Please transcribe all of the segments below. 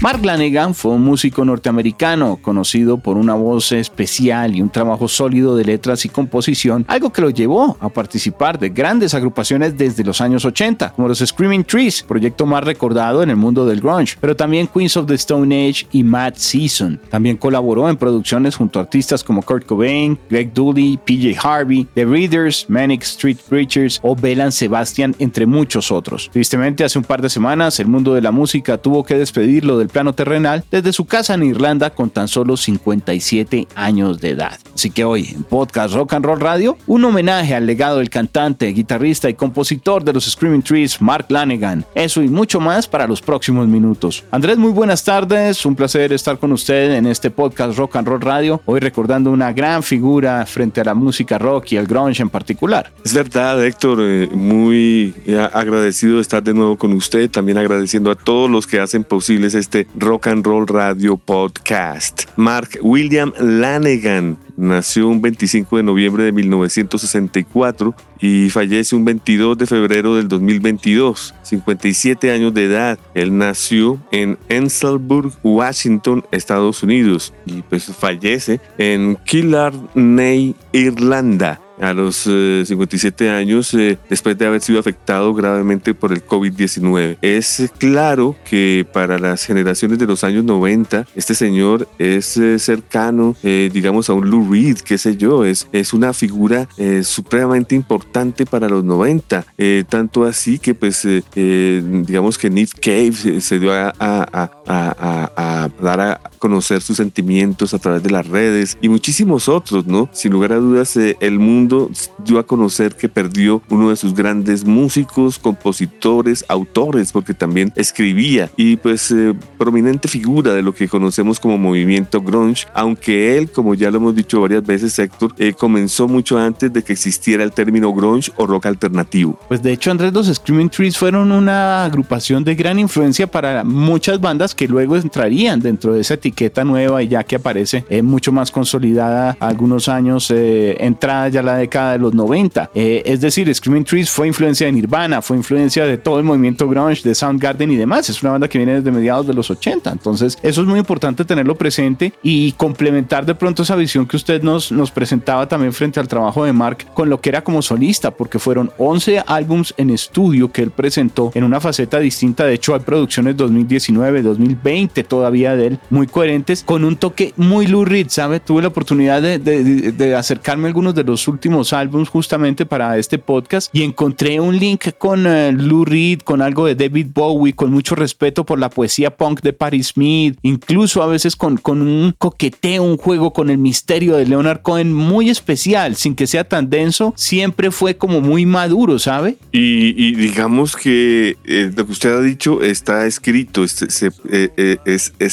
Mark Lanegan fue un músico norteamericano conocido por una voz especial y un trabajo sólido de letras y composición, algo que lo llevó a participar de grandes agrupaciones desde los años 80, como los Screaming Trees, proyecto más recordado en el mundo del grunge, pero también Queens of the Stone Age y Mad Season. También colaboró en producciones junto a artistas como Kurt Cobain, Greg Dooley, PJ Harvey, The Readers, Manic Street Preachers o Belan Sebastian, entre muchos otros. Tristemente, hace un par de semanas, el mundo de la música tuvo que despedirlo del plano terrenal desde su casa en Irlanda con tan solo 57 años de edad. Así que hoy en Podcast Rock and Roll Radio, un homenaje al legado del cantante, guitarrista y compositor de los Screaming Trees, Mark Lanegan. Eso y mucho más para los próximos minutos. Andrés, muy buenas tardes. Un placer estar con usted en este Podcast Rock and Roll Radio. Hoy recordando una gran figura frente a la música rock y el grunge en particular. Es verdad, Héctor. Eh, muy agradecido de estar de nuevo con usted. También agradeciendo a todos los que hacen posibles este Rock and Roll Radio Podcast. Mark William Lanegan nació un 25 de noviembre de 1964 y fallece un 22 de febrero del 2022, 57 años de edad. Él nació en Enselburg, Washington, Estados Unidos y pues fallece en Killarney, Irlanda a los 57 eh, años eh, después de haber sido afectado gravemente por el COVID-19. Es claro que para las generaciones de los años 90, este señor es eh, cercano, digamos, a un Lou Reed, qué sé yo, es, es una figura supremamente importante para los 90, tanto así que pues digamos que Nick Cave se, dio a, a, a, a, dar a conocer sus sentimientos a través de las redes y muchísimos otros, ¿no? Sin lugar a dudas, el mundo dio a conocer que perdió uno de sus grandes músicos, compositores, autores, porque también escribía y pues eh, prominente figura de lo que conocemos como movimiento grunge, aunque él, como ya lo hemos dicho varias veces, Héctor, eh, comenzó mucho antes de que existiera el término grunge o rock alternativo. Pues de hecho, Andrés, los Screaming Trees fueron una agrupación de gran influencia para muchas bandas que luego entrarían dentro de esa etiqueta nueva y ya que aparece eh, mucho más consolidada algunos años entrada ya la década de los 90. Eh, es decir, Screaming Trees fue influencia de Nirvana, fue influencia de todo el movimiento grunge, de Soundgarden y demás. Es una banda que viene desde mediados de los 80. Entonces, eso es muy importante tenerlo presente y complementar de pronto esa visión que usted nos, nos presentaba también frente al trabajo de Mark con lo que era como solista, porque fueron 11 álbums en estudio que él presentó en una faceta distinta. De hecho, hay producciones 2019, 2020 todavía de él, muy coherentes, con un toque muy Lou Reed, ¿sabe? Tuve la oportunidad de, acercarme a algunos de los últimos álbumes justamente para este podcast y encontré un link con uh, Lou Reed, con algo de David Bowie, con mucho respeto por la poesía punk de Patti Smith, incluso a veces con, un coqueteo, un juego con el misterio de Leonard Cohen muy especial, sin que sea tan denso, siempre fue como muy maduro, ¿sabe? Y, digamos que eh, lo que usted ha dicho está escrito, es, eh,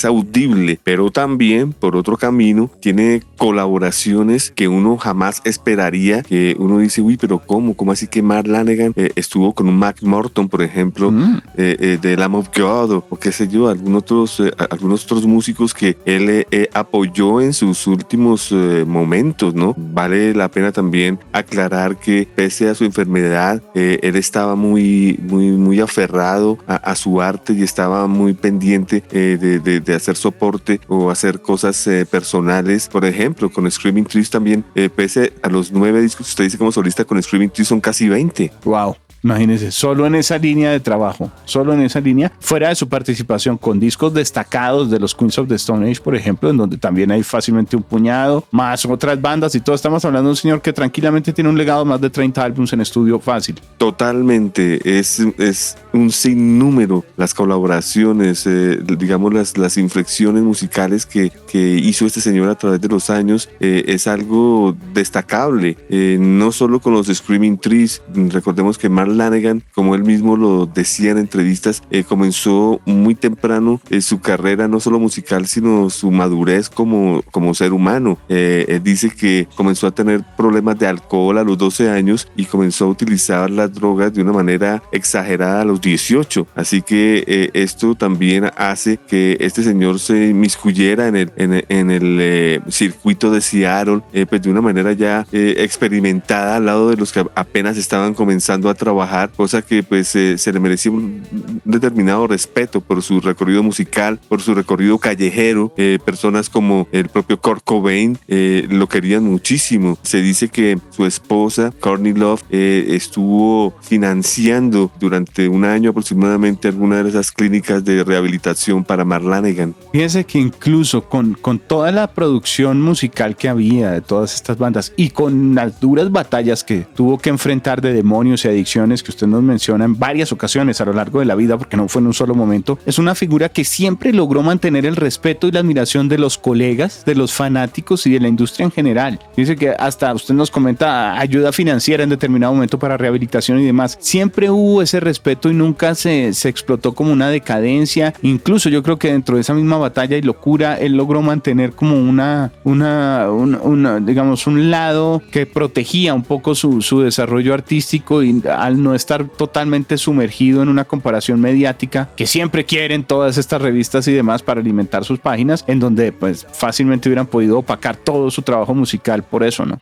audible, pero también por otro camino tiene colaboraciones que uno jamás esperaría que uno dice, uy, pero ¿cómo? ¿Cómo así que Mark Lanegan eh, estuvo con un Mac Morton, por ejemplo, mm. eh, eh, de Lamb of God o, qué sé yo, algunos otros, algunos otros músicos que él apoyó en sus últimos momentos, ¿no? Vale la pena también aclarar que pese a su enfermedad, él estaba muy, muy, muy aferrado a, su arte y estaba muy pendiente de, de, hacer soporte o hacer cosas personales. Por ejemplo, con Screaming Trees también, pese a los nueve discos, usted dice como solista con Screaming Trees son casi 20. Wow. Imagínense, solo en esa línea de trabajo, solo en esa línea, fuera de su participación con discos destacados de los Queens of the Stone Age, por ejemplo, en donde también hay fácilmente un puñado, más otras bandas y todo. Estamos hablando de un señor que tranquilamente tiene un legado de más de 30 álbumes en estudio fácil. Totalmente, es, es un sinnúmero las colaboraciones, eh, digamos las, las inflexiones musicales que, que hizo este señor a través de los años, eh, es algo destacable, eh, no solo con los Screaming Trees, recordemos que Mark Lanegan, como él mismo lo decía en entrevistas, comenzó muy temprano su carrera, no solo musical, sino su madurez como, como ser humano. él dice que comenzó a tener problemas de alcohol a los 12 años y comenzó a utilizar las drogas de una manera exagerada a los 18. Así que eh, esto también hace que este señor se miscuyera en el, en, el eh, circuito de Seattle eh, pues de una manera ya experimentada al lado de los que apenas estaban comenzando a trabajar, cosa que pues se le merecía un determinado respeto por su recorrido musical, por su recorrido callejero. personas como el propio Kurt Cobain lo querían muchísimo. Se dice que su esposa, Courtney Love, estuvo financiando durante un año aproximadamente alguna de esas clínicas de rehabilitación para Marlanegan. Fíjense que incluso con, con toda la producción musical que había de todas estas bandas y con las duras batallas que tuvo que enfrentar de demonios y adicciones que usted nos menciona en varias ocasiones a lo largo de la vida, porque no fue en un solo momento, es una figura que siempre logró mantener el respeto y la admiración de los colegas, de los fanáticos y de la industria en general. Dice que hasta usted nos comenta ayuda financiera en determinado momento para rehabilitación y demás. Siempre hubo ese respeto y nunca se, se explotó como una decadencia. Incluso yo creo que dentro de esa misma batalla y locura, él logró mantener como una, una, una, digamos, un lado que protegía un poco su, su desarrollo artístico y al no estar totalmente sumergido en una comparación mediática que siempre quieren todas estas revistas y demás para alimentar sus páginas, en donde pues fácilmente hubieran podido opacar todo su trabajo musical por eso, ¿no?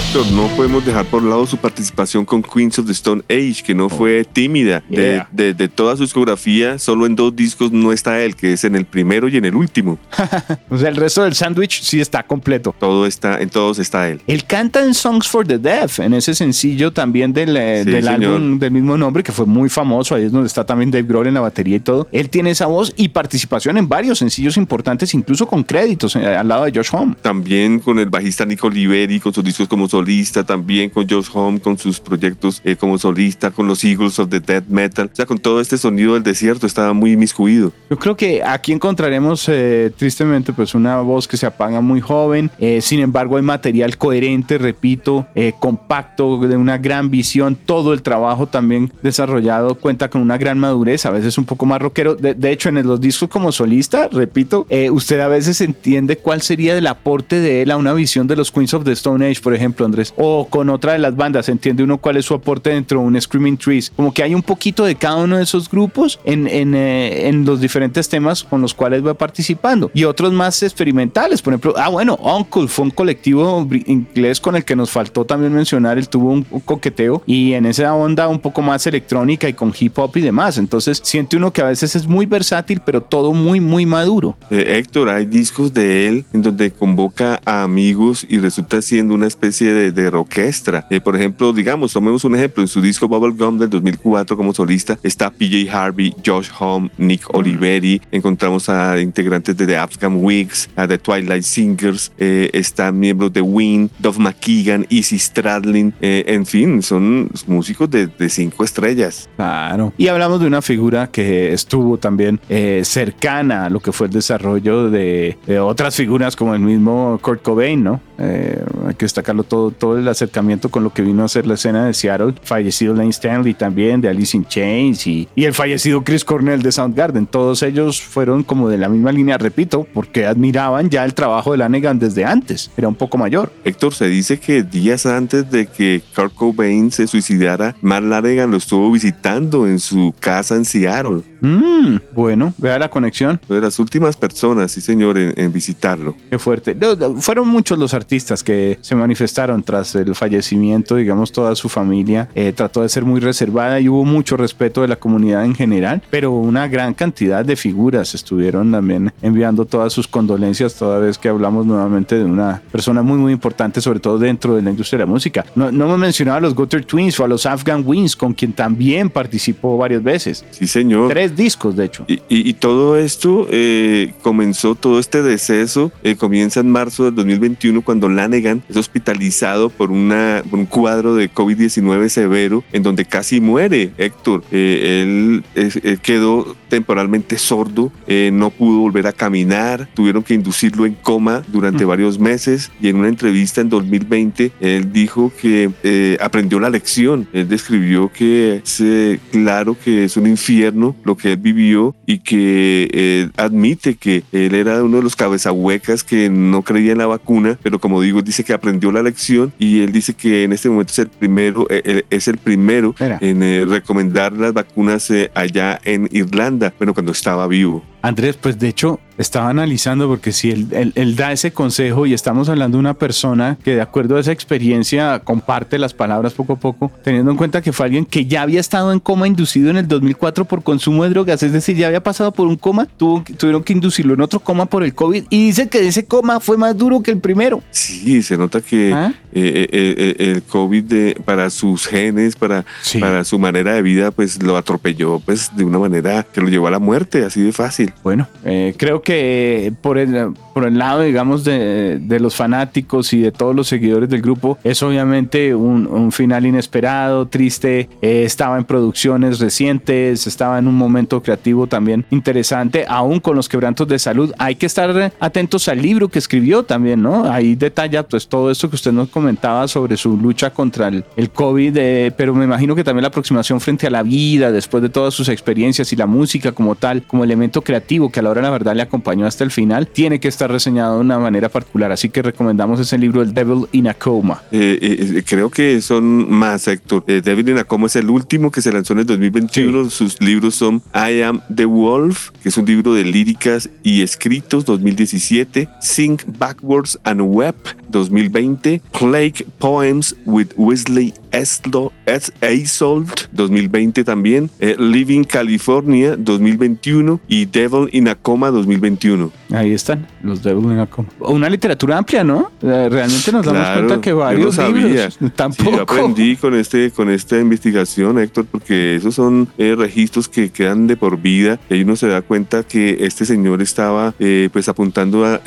Héctor, no podemos dejar por lado su participación con Queens of the Stone Age, que no fue tímida. De, de, toda su discografía, solo en dos discos no está él, que es en el primero y en el último. o sea, el resto del sándwich sí está completo. Todo está, en todos está él. Él canta en Songs for the Deaf, en ese sencillo también del, eh, del álbum del mismo nombre, que fue muy famoso. Ahí es donde está también Dave Grohl en la batería y todo. Él tiene esa voz y participación en varios sencillos importantes, incluso con créditos eh, al lado de Josh Home. También con el bajista Nico Liberi, con sus discos como solista, también con Josh Home, con sus proyectos eh, como solista, con los Eagles of the Dead Metal. O sea, con todo este sonido del desierto estaba muy inmiscuido. Yo creo que aquí encontraremos eh, tristemente pues una voz que se apaga muy joven. Eh, sin embargo, hay material coherente, repito, compacto, de una gran visión. Todo el trabajo también desarrollado cuenta con una gran madurez, a veces un poco más rockero. De, hecho, en los discos como solista, repito, usted a veces entiende cuál sería el aporte de él a una visión de los Queens of the Stone Age, por ejemplo Andrés, o con otra de las bandas, entiende uno cuál es su aporte dentro de un Screaming Trees. Como que hay un poquito de cada uno de esos grupos en, en, eh, en los diferentes temas con los cuales va participando. Y otros más experimentales, por ejemplo, ah, bueno, Uncle fue un colectivo inglés con el que nos faltó también mencionar, él tuvo un, coqueteo y en esa onda un poco más electrónica y con hip hop y demás. Entonces siente uno que a veces es muy versátil, pero todo muy, muy maduro. Eh, Héctor, hay discos de él en donde convoca a amigos y resulta siendo una especie de, de orquestra. Eh, por ejemplo, digamos, tomemos un ejemplo, en su disco Bubblegum del 2004 como solista está PJ Harvey, Josh Home, Nick Oliveri, encontramos a integrantes de The Afghan Wigs, a The Twilight Singers, eh, están miembros de Win, Dove McKeegan, Easy Stradlin, eh, en fin, son músicos de, de, cinco estrellas. Claro. Y hablamos de una figura que estuvo también cercana a lo que fue el desarrollo de, de, otras figuras como el mismo Kurt Cobain, ¿no? hay que destacarlo todo, todo el acercamiento con lo que vino a ser la escena de Seattle, fallecido Lane Stanley también de Alice in Chains y, y el fallecido Chris Cornell de Soundgarden. Todos ellos fueron como de la misma línea, repito, porque admiraban ya el trabajo de Lanegan desde antes, era un poco mayor. Héctor, se dice que días antes de que Kurt Cobain se suicidara, Mark Lanegan lo estuvo visitando en su casa en Seattle. Mm, bueno, vea la conexión. De las últimas personas, sí señor, en, visitarlo. Qué fuerte. fueron muchos los artistas que se manifestaron London tras el fallecimiento, digamos, toda su familia eh, trató de ser muy reservada y hubo mucho respeto de la comunidad en general, pero una gran cantidad de figuras estuvieron también enviando todas sus condolencias toda vez que hablamos nuevamente de una persona muy muy importante, sobre todo dentro de la industria de la música. No, no hemos mencionado a los Gutter Twins o a los Afghan Wings, con quien también participó varias veces. Sí, señor. Tres discos, de hecho. Y, y, todo esto eh, comenzó, todo este deceso eh, comienza en marzo del 2021 cuando Lanegan es hospitalizado por, una, por un cuadro de COVID-19 severo en donde casi muere Héctor. Eh, él, él, quedó temporalmente sordo, no pudo volver a caminar, tuvieron que inducirlo en coma durante mm. varios meses y en una entrevista en 2020 él dijo que eh, aprendió la lección. Él describió que es eh, claro que es un infierno lo que él vivió y que eh, admite que él era uno de los cabezahuecas que no creía en la vacuna, pero como digo, dice que aprendió la lección y él dice que en este momento es el primero, es el primero en recomendar las vacunas allá en Irlanda, bueno, cuando estaba vivo. Andrés, pues de hecho estaba analizando porque si él, él, da ese consejo y estamos hablando de una persona que de acuerdo a esa experiencia comparte las palabras poco a poco, teniendo en cuenta que fue alguien que ya había estado en coma inducido en el 2004 por consumo de drogas, es decir, ya había pasado por un coma, tuvo, tuvieron que inducirlo en otro coma por el COVID y dice que ese coma fue más duro que el primero. Sí, se nota que ¿Ah? eh, eh, eh, el COVID de, para sus genes, para, para su manera de vida, pues lo atropelló pues de una manera que lo llevó a la muerte, así de fácil. Bueno, eh, creo que por el, por el lado, digamos, de, de, los fanáticos y de todos los seguidores del grupo, es obviamente un, un final inesperado, triste. Eh, estaba en producciones recientes, estaba en un momento creativo también interesante, aún con los quebrantos de salud. Hay que estar atentos al libro que escribió también, ¿no? Ahí detalla pues todo esto que usted nos comentaba sobre su lucha contra el, el COVID, eh, pero me imagino que también la aproximación frente a la vida, después de todas sus experiencias y la música como tal, como elemento creativo que a la hora de la verdad le acompañó hasta el final, tiene que estar reseñado de una manera particular. Así que recomendamos ese libro, El Devil in a Coma. Eh, eh, creo que son más, Héctor. El eh, Devil in a Coma es el último que se lanzó en el 2021. Sus libros son I Am the Wolf, que es un libro de líricas y escritos, 2017. Sing Backwards and Web, 2020. Plague Poems with Wesley Eslo, Eisold 2020 también, eh, Living California 2021 y Devil in a Coma 2021. Ahí están, los Devil in a Coma. Una literatura amplia, ¿no? Eh, realmente nos damos cuenta que varios yo libros, tampoco. yo aprendí con, este, con esta investigación, Héctor, porque esos son eh, registros que quedan de por vida y uno se da cuenta que este señor estaba pues apuntando a,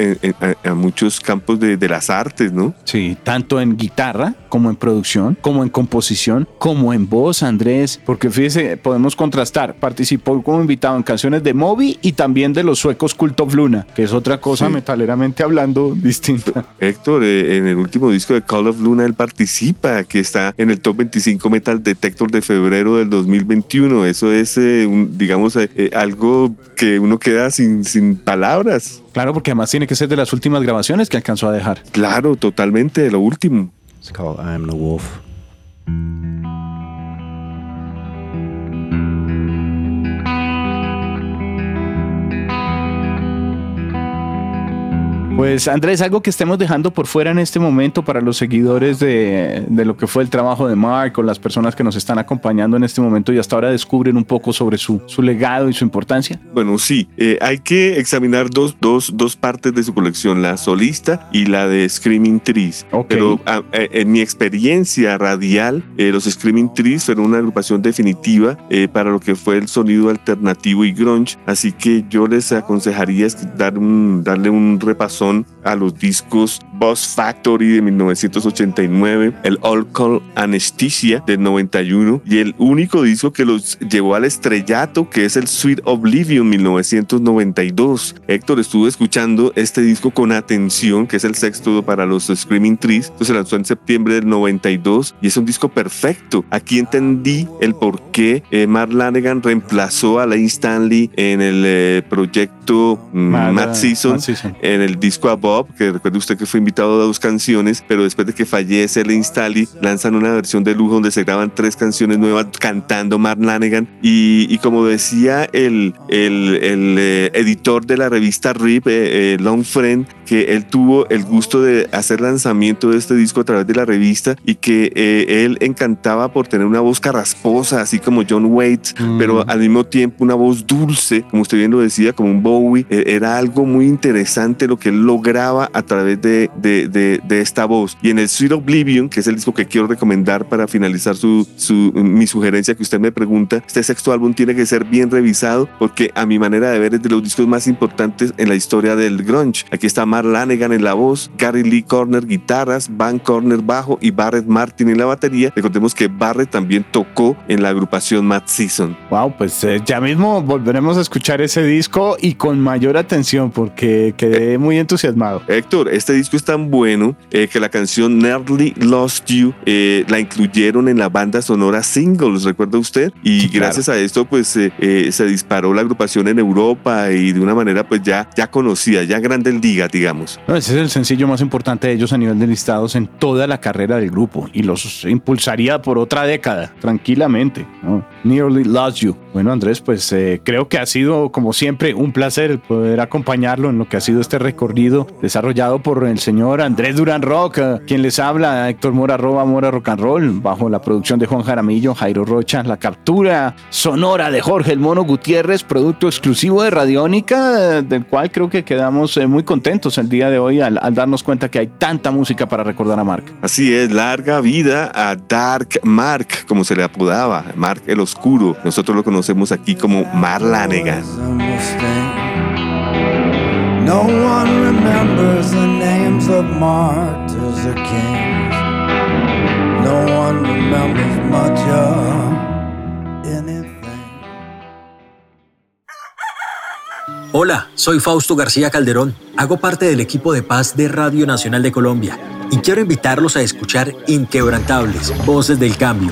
a, muchos campos de, de las artes, ¿no? Sí, tanto en guitarra como en producción, como en composición como en voz, Andrés, porque fíjese, podemos contrastar. Participó como invitado en canciones de Moby y también de los suecos Cult of Luna, que es otra cosa metaleramente hablando distinta. Héctor, eh, en el último disco de Call of Luna él participa, que está en el top 25 Metal Detector de febrero del 2021. Eso es, eh, digamos, eh, algo que uno queda sin, sin palabras. Claro, porque además tiene que ser de las últimas grabaciones que alcanzó a dejar. Claro, totalmente, de lo último. It's called I Am the Wolf. Mm. -hmm. Pues Andrés, algo que estemos dejando por fuera en este momento para los seguidores de, de, lo que fue el trabajo de Mark o las personas que nos están acompañando en este momento y hasta ahora descubren un poco sobre su, su legado y su importancia. Bueno, sí, eh, hay que examinar dos, dos, dos partes de su colección, la solista y la de Screaming Trees. Pero a, eh, en mi experiencia radial, eh, los Screaming Trees fueron una agrupación definitiva eh, para lo que fue el sonido alternativo y grunge, así que yo les aconsejaría dar un, darle un repaso a los discos Boss Factory de 1989, el All Call Anesthesia del 91 y el único disco que los llevó al estrellato que es el Sweet Oblivion 1992. Héctor estuvo escuchando este disco con atención, que es el sexto para los Screaming Trees. Esto se lanzó en septiembre del 92 y es un disco perfecto. Aquí entendí el por qué eh, Mark Lanegan reemplazó a Lane Stanley en el eh, proyecto mm, Matt Season, en el disco a Bob, que recuerde usted que fue invitado a dos canciones, pero después de que fallece le Instali, lanzan una versión de lujo donde se graban tres canciones nuevas cantando Mark Lanegan. Y, como decía el, el, el eh, editor de la revista RIP, eh, eh, Long Friend, que él tuvo el gusto de hacer lanzamiento de este disco a través de la revista y que eh, él encantaba por tener una voz carrasposa, así como John Waits, mm. pero al mismo tiempo una voz dulce, como usted bien lo decía, como un Bowie. E, era algo muy interesante lo que él lograba a través de, de, de, esta voz. Y en el Sweet Oblivion, que es el disco que quiero recomendar para finalizar su, su, mi sugerencia que usted me pregunta, este sexto álbum tiene que ser bien revisado porque a mi manera de ver es de los discos más importantes en la historia del grunge. Aquí está Mark Lanegan en la voz, Gary Lee Corner guitarras, Van Corner bajo y Barrett Martin en la batería. Recordemos que Barrett también tocó en la agrupación Matt Season. Wow, pues eh, ya mismo volveremos a escuchar ese disco y con mayor atención porque quedé muy entusiasmado. Héctor, este disco es tan bueno eh, que la canción Nearly Lost You eh, la incluyeron en la banda sonora Singles, ¿recuerda usted? Y gracias a esto pues se disparó la agrupación en Europa y de una manera pues ya, ya conocida, ya grande el diga, digamos. Ese es el sencillo más importante de ellos a nivel de listados en toda la carrera del grupo y los impulsaría por otra década, tranquilamente. Nearly Lost You. Bueno, Andrés, pues eh, creo que ha sido, como siempre, un placer poder acompañarlo en lo que ha sido este recorrido desarrollado por el señor Andrés Durán Rock, eh, quien les habla, Héctor Mora, arroba Mora Rock and Roll, bajo la producción de Juan Jaramillo, Jairo Rocha, la captura sonora de Jorge El Mono Gutiérrez, producto exclusivo de Radiónica, eh, del cual creo que quedamos muy contentos el día de hoy al, al darnos cuenta que hay tanta música para recordar a Mark. Así es, larga vida a Dark Mark, como se le apodaba, Mark el Oscuro. Nosotros lo conocemos aquí como Marlanegan. No one remembers the names of martyrs or kings. No one remembers much of anything. Hola, soy Fausto García Calderón. Hago parte del equipo de paz de Radio Nacional de Colombia y quiero invitarlos a escuchar Inquebrantables, Voces del Cambio